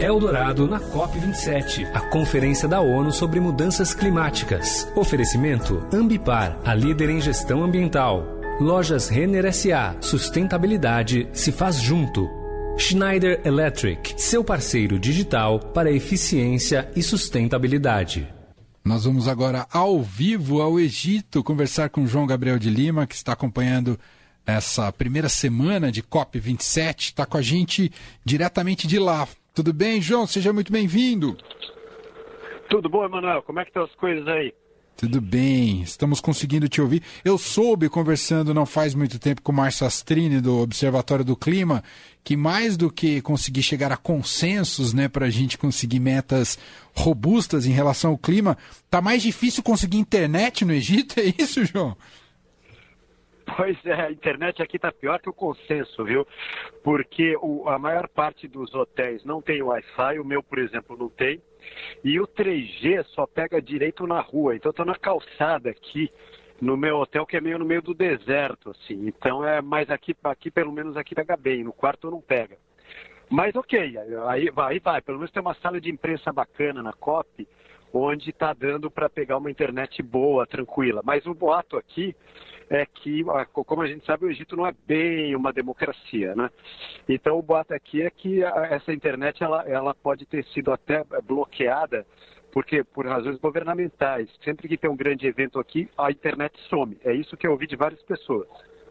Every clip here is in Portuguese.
Eldorado na COP27, a conferência da ONU sobre mudanças climáticas. Oferecimento Ambipar, a líder em gestão ambiental. Lojas Renner SA, sustentabilidade se faz junto. Schneider Electric, seu parceiro digital para eficiência e sustentabilidade. Nós vamos agora ao vivo ao Egito conversar com João Gabriel de Lima, que está acompanhando essa primeira semana de COP27. Está com a gente diretamente de lá. Tudo bem, João? Seja muito bem-vindo. Tudo bom, Emanuel? Como é que estão as coisas aí? Tudo bem, estamos conseguindo te ouvir. Eu soube, conversando não faz muito tempo com o Márcio Astrini, do Observatório do Clima, que mais do que conseguir chegar a consensos né, para a gente conseguir metas robustas em relação ao clima, tá mais difícil conseguir internet no Egito, é isso, João? Pois é, a internet aqui está pior que o consenso, viu? Porque o, a maior parte dos hotéis não tem Wi-Fi, o meu, por exemplo, não tem. E o 3G só pega direito na rua. Então, estou na calçada aqui, no meu hotel, que é meio no meio do deserto, assim. Então, é mais aqui, aqui pelo menos aqui pega bem. No quarto não pega. Mas ok, aí vai, aí vai. Pelo menos tem uma sala de imprensa bacana na COP, onde está dando para pegar uma internet boa, tranquila. Mas o boato aqui é que, como a gente sabe, o Egito não é bem uma democracia, né? Então o boato aqui é que essa internet ela, ela pode ter sido até bloqueada porque por razões governamentais. Sempre que tem um grande evento aqui, a internet some. É isso que eu ouvi de várias pessoas.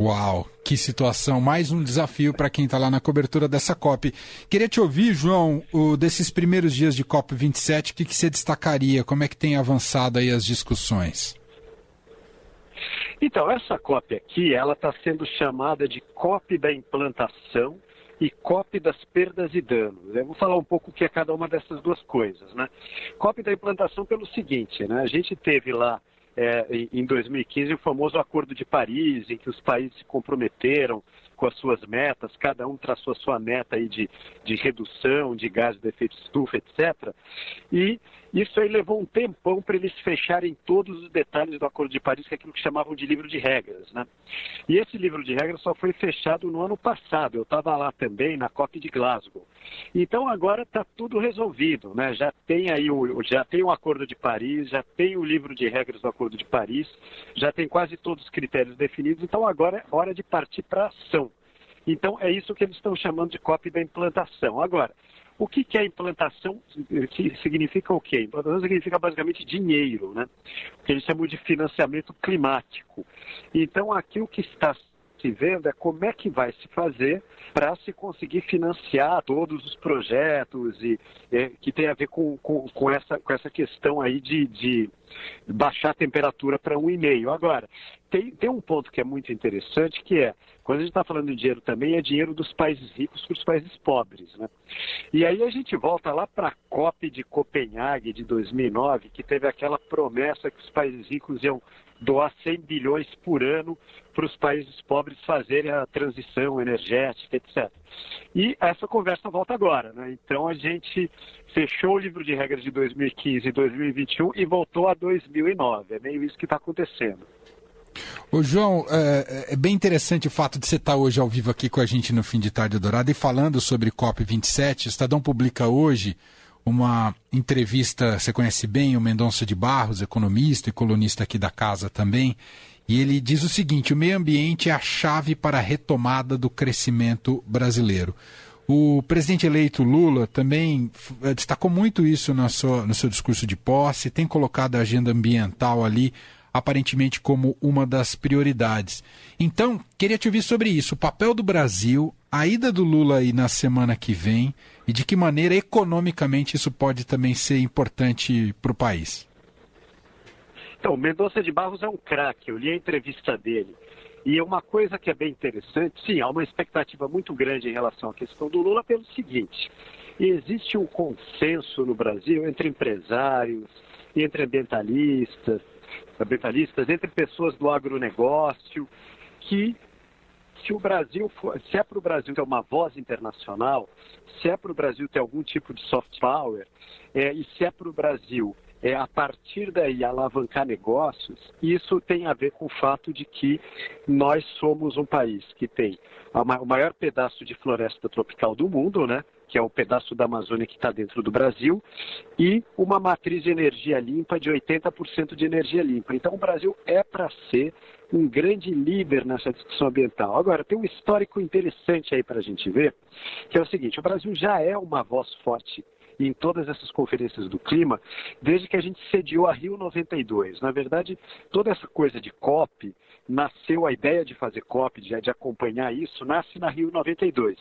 Uau, que situação! Mais um desafio para quem está lá na cobertura dessa COP. Queria te ouvir, João, o, desses primeiros dias de COP 27, o que, que você destacaria? Como é que tem avançado aí as discussões? Então, essa COP aqui, ela está sendo chamada de COP da implantação e COP das perdas e danos. Eu vou falar um pouco o que é cada uma dessas duas coisas, né? COP da implantação pelo seguinte, né? A gente teve lá é, em 2015 o famoso Acordo de Paris, em que os países se comprometeram com as suas metas, cada um traçou a sua meta aí de, de redução de gases de efeito estufa, etc. E isso aí levou um tempão para eles fecharem todos os detalhes do Acordo de Paris, que é aquilo que chamavam de livro de regras. Né? E esse livro de regras só foi fechado no ano passado. Eu estava lá também na COP de Glasgow. Então agora está tudo resolvido. Né? Já tem aí o, já tem o Acordo de Paris, já tem o livro de regras do Acordo de Paris, já tem quase todos os critérios definidos. Então agora é hora de partir para ação. Então é isso que eles estão chamando de COP da implantação. Agora, o que, que é implantação? Que significa o quê? Implantação significa basicamente dinheiro, né? O que eles chamam de financiamento climático. Então, aqui o que está se vendo é como é que vai se fazer para se conseguir financiar todos os projetos e, é, que tem a ver com, com, com, essa, com essa questão aí de, de baixar a temperatura para 1,5. Agora, tem, tem um ponto que é muito interessante, que é, quando a gente está falando de dinheiro também, é dinheiro dos países ricos para os países pobres. Né? E aí a gente volta lá para a COP de Copenhague de 2009, que teve aquela promessa que os países ricos iam doar 100 bilhões por ano para os países pobres fazerem a transição energética, etc. E essa conversa volta agora. Né? Então a gente fechou o livro de regras de 2015 e 2021 e voltou a 2009. É meio isso que está acontecendo. Ô João, é, é, bem interessante o fato de você estar hoje ao vivo aqui com a gente no Fim de Tarde Dourada e falando sobre COP27. O Estadão publica hoje uma entrevista, você conhece bem o Mendonça de Barros, economista e colunista aqui da casa também, e ele diz o seguinte: o meio ambiente é a chave para a retomada do crescimento brasileiro. O presidente eleito Lula também eh, destacou muito isso no seu, no seu discurso de posse, tem colocado a agenda ambiental ali aparentemente como uma das prioridades. Então, queria te ouvir sobre isso, o papel do Brasil, a ida do Lula aí na semana que vem e de que maneira economicamente isso pode também ser importante para o país. Então, Mendonça de Barros é um craque, eu li a entrevista dele. E uma coisa que é bem interessante, sim, há uma expectativa muito grande em relação à questão do Lula pelo seguinte: existe um consenso no Brasil entre empresários, entre ambientalistas, ambientalistas, entre pessoas do agronegócio, que se o Brasil for, se é para o Brasil ter uma voz internacional, se é para o Brasil ter algum tipo de soft power, é, e se é para o Brasil é, a partir daí alavancar negócios, isso tem a ver com o fato de que nós somos um país que tem o maior pedaço de floresta tropical do mundo, né? Que é o pedaço da Amazônia que está dentro do Brasil, e uma matriz de energia limpa de 80% de energia limpa. Então, o Brasil é para ser um grande líder nessa discussão ambiental. Agora, tem um histórico interessante aí para a gente ver, que é o seguinte: o Brasil já é uma voz forte em todas essas conferências do clima, desde que a gente sediou a Rio 92. Na verdade, toda essa coisa de COP, nasceu a ideia de fazer COP, de, de acompanhar isso, nasce na Rio 92.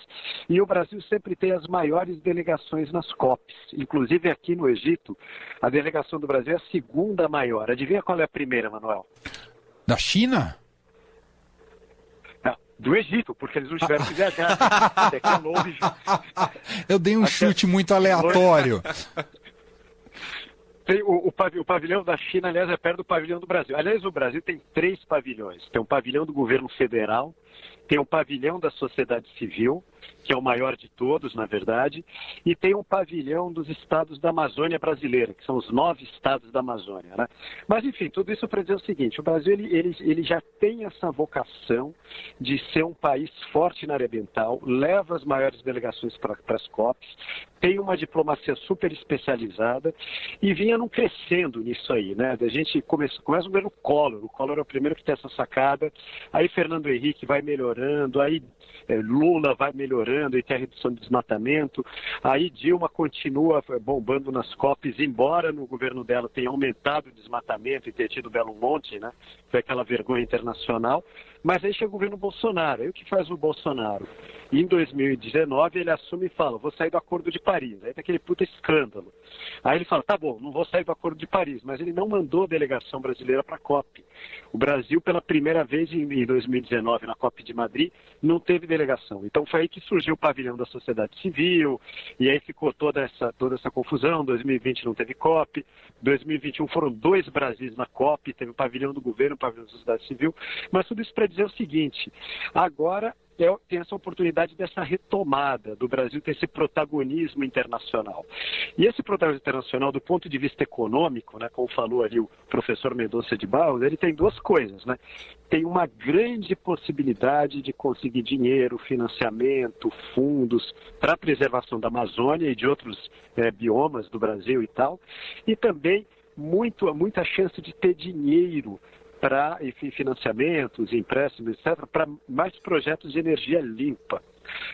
E o Brasil sempre tem as maiores delegações nas COPs. Inclusive aqui no Egito, a delegação do Brasil é a segunda maior. Adivinha qual é a primeira, Manuel? Da China? Do Egito, porque eles não tiveram que viajar. Até que é longe. Eu dei um Até... chute muito aleatório. Tem o, o, pavilhão da China, aliás, é perto do pavilhão do Brasil. Aliás, o Brasil tem três pavilhões. Tem um pavilhão do governo federal, tem um pavilhão da sociedade civil, que é o maior de todos, na verdade, e tem um pavilhão dos estados da Amazônia brasileira, que são os nove estados da Amazônia. Né? Mas, enfim, tudo isso para dizer o seguinte: o Brasil ele, ele, ele já tem essa vocação de ser um país forte na área ambiental, leva as maiores delegações para as COPs, tem uma diplomacia super especializada e vinha num crescendo nisso aí. Né? A gente começa, começa o Collor, o Collor é o primeiro que tem essa sacada, aí Fernando Henrique vai melhorando, aí é, Lula vai melhorando e tem a redução de desmatamento. Aí Dilma continua bombando nas COPs, embora no governo dela tenha aumentado o desmatamento e tenha tido Belo Monte, né? Foi aquela vergonha internacional. Mas aí chega o governo Bolsonaro. Aí o que faz o Bolsonaro? em 2019 ele assume e fala, vou sair do Acordo de Paris. Aí tem aquele puta escândalo. Aí ele fala, tá bom, não vou sair do Acordo de Paris, mas ele não mandou a delegação brasileira para a COP. O Brasil, pela primeira vez em 2019, na COP de Madrid, não teve delegação. Então foi aí que surgiu o pavilhão da sociedade civil, e aí ficou toda essa, toda essa confusão. 2020 não teve COP, 2021 foram dois Brasis na COP, teve o pavilhão do governo, o pavilhão da sociedade civil. Mas tudo isso para dizer o seguinte: agora tem essa oportunidade dessa retomada do Brasil ter esse protagonismo internacional. E esse protagonismo internacional, do ponto de vista econômico, né, como falou ali o professor Mendonça de Barros, ele tem duas coisas. Né? Tem uma grande possibilidade de conseguir dinheiro, financiamento, fundos para a preservação da Amazônia e de outros é, biomas do Brasil e tal, e também muito, muita chance de ter dinheiro para financiamentos, empréstimos, etc., para mais projetos de energia limpa.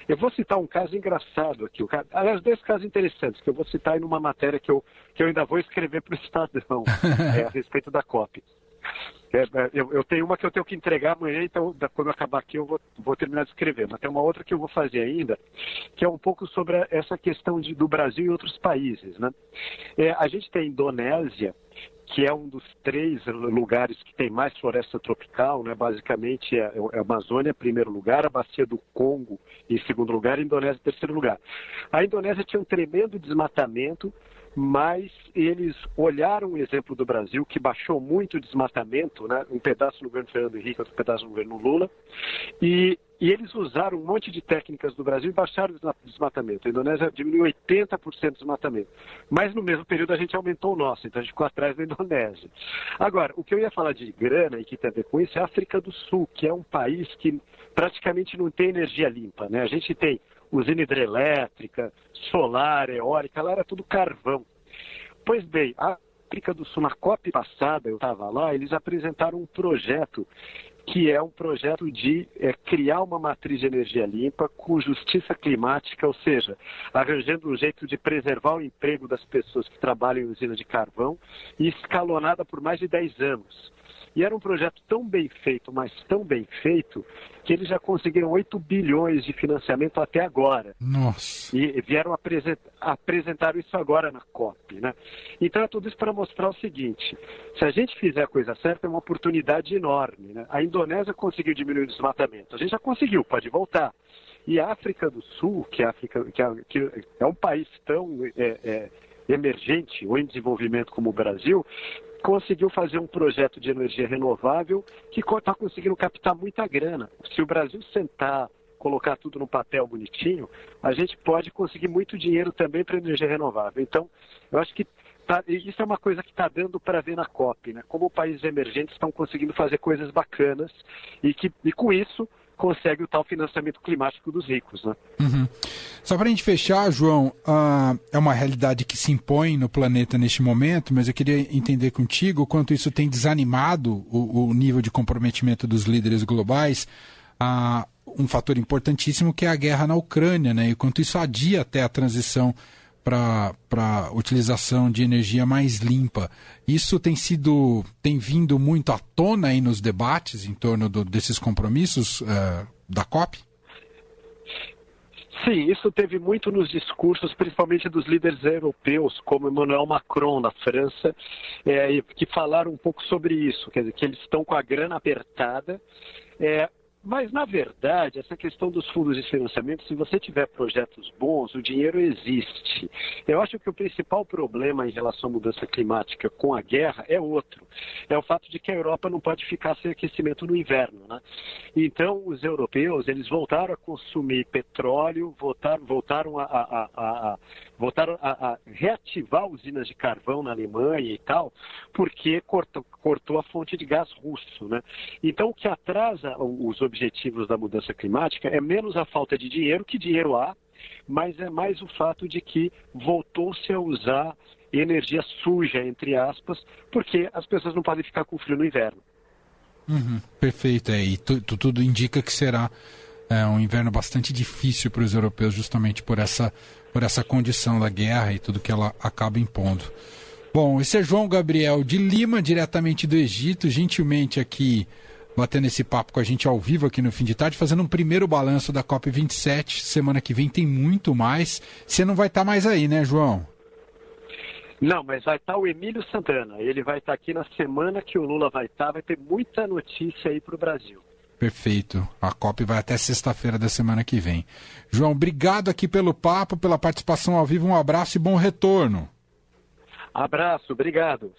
Eu vou citar um caso engraçado aqui, aliás, dois casos interessantes, que eu vou citar aí numa matéria que eu, que eu ainda vou escrever para o Estadão, é, a respeito da COP. É, é, eu, eu, tenho uma que eu tenho que entregar amanhã, então quando eu acabar aqui eu vou, vou, terminar de escrever. Mas tem uma outra que eu vou fazer ainda, que é um pouco sobre essa questão de, do Brasil e outros países. Né? É, a gente tem a Indonésia, que é um dos três lugares que tem mais floresta tropical, né? basicamente é, é a Amazônia em primeiro lugar, a Bacia do Congo em segundo lugar a Indonésia em terceiro lugar. A Indonésia tinha um tremendo desmatamento, mas eles olharam o exemplo do Brasil, que baixou muito o desmatamento, né? um pedaço no governo Fernando Henrique, outro pedaço no governo Lula, e, e eles usaram um monte de técnicas do Brasil e baixaram o desmatamento. A Indonésia diminuiu 80% do desmatamento, mas no mesmo período a gente aumentou o nosso, então a gente ficou atrás da Indonésia. Agora, o que eu ia falar de grana e que tem a ver com isso é a África do Sul, que é um país que praticamente não tem energia limpa. Né? A gente tem usina hidrelétrica, solar, eólica, lá era tudo carvão. Pois bem, a África do Sul, na COP passada, eu estava lá, eles apresentaram um projeto que é um projeto de é, criar uma matriz de energia limpa com justiça climática, ou seja, arranjando um jeito de preservar o emprego das pessoas que trabalham em usina de carvão e escalonada por mais de 10 anos. E era um projeto tão bem feito, mas tão bem feito, que eles já conseguiram 8 bilhões de financiamento até agora. Nossa. E vieram apresentar, apresentar isso agora na COP. Né? Então é tudo isso para mostrar o seguinte: se a gente fizer a coisa certa, é uma oportunidade enorme. Né? A Indonésia conseguiu diminuir o desmatamento. A gente já conseguiu, pode voltar. E a África do Sul, que é, África, que é, que é um país tão é, é, emergente ou em desenvolvimento como o Brasil, conseguiu fazer um projeto de energia renovável que está conseguindo captar muita grana. Se o Brasil sentar, colocar tudo no papel bonitinho, a gente pode conseguir muito dinheiro também para energia renovável. Então, eu acho que tá, isso é uma coisa que está dando para ver na COP, né? Como países emergentes estão conseguindo fazer coisas bacanas e que e com isso consegue o tal financiamento climático dos ricos. Né? Uhum. Só para a gente fechar, João, uh, é uma realidade que se impõe no planeta neste momento, mas eu queria entender contigo o quanto isso tem desanimado o, o nível de comprometimento dos líderes globais. Uh, um fator importantíssimo que é a guerra na Ucrânia, né? E quanto isso adia até a transição para utilização de energia mais limpa. Isso tem sido, tem vindo muito à tona aí nos debates em torno do, desses compromissos uh, da COP? Sim, isso teve muito nos discursos, principalmente dos líderes europeus, como Emmanuel Macron na França, é, que falaram um pouco sobre isso, quer dizer, que eles estão com a grana apertada, é, mas, na verdade, essa questão dos fundos de financiamento, se você tiver projetos bons, o dinheiro existe. Eu acho que o principal problema em relação à mudança climática com a guerra é outro. É o fato de que a Europa não pode ficar sem aquecimento no inverno. Né? Então, os europeus, eles voltaram a consumir petróleo, voltaram, voltaram a, a, a, a voltaram a, reativar usinas de carvão na Alemanha e tal, porque cortou, cortou a fonte de gás russo. Né? Então, o que atrasa os objetivos objetivos da mudança climática é menos a falta de dinheiro, que dinheiro há, mas é mais o fato de que voltou-se a usar energia suja, entre aspas, porque as pessoas não podem ficar com frio no inverno. Uhum, perfeito, é, e tu, tu, tudo indica que será é, um inverno bastante difícil para os europeus, justamente por essa, por essa condição da guerra e tudo que ela acaba impondo. Bom, esse é João Gabriel de Lima, diretamente do Egito, gentilmente aqui batendo esse papo com a gente ao vivo aqui no fim de tarde, fazendo um primeiro balanço da COP27. Semana que vem tem muito mais. Você não vai estar tá mais aí, né, João? Não, mas vai estar tá o Emílio Santana. Ele vai estar tá aqui na semana que o Lula vai estar. Vai ter muita notícia aí para o Brasil. Perfeito. A COP vai até sexta-feira da semana que vem. João, obrigado aqui pelo papo, pela participação ao vivo. Um abraço e bom retorno. Abraço, obrigado.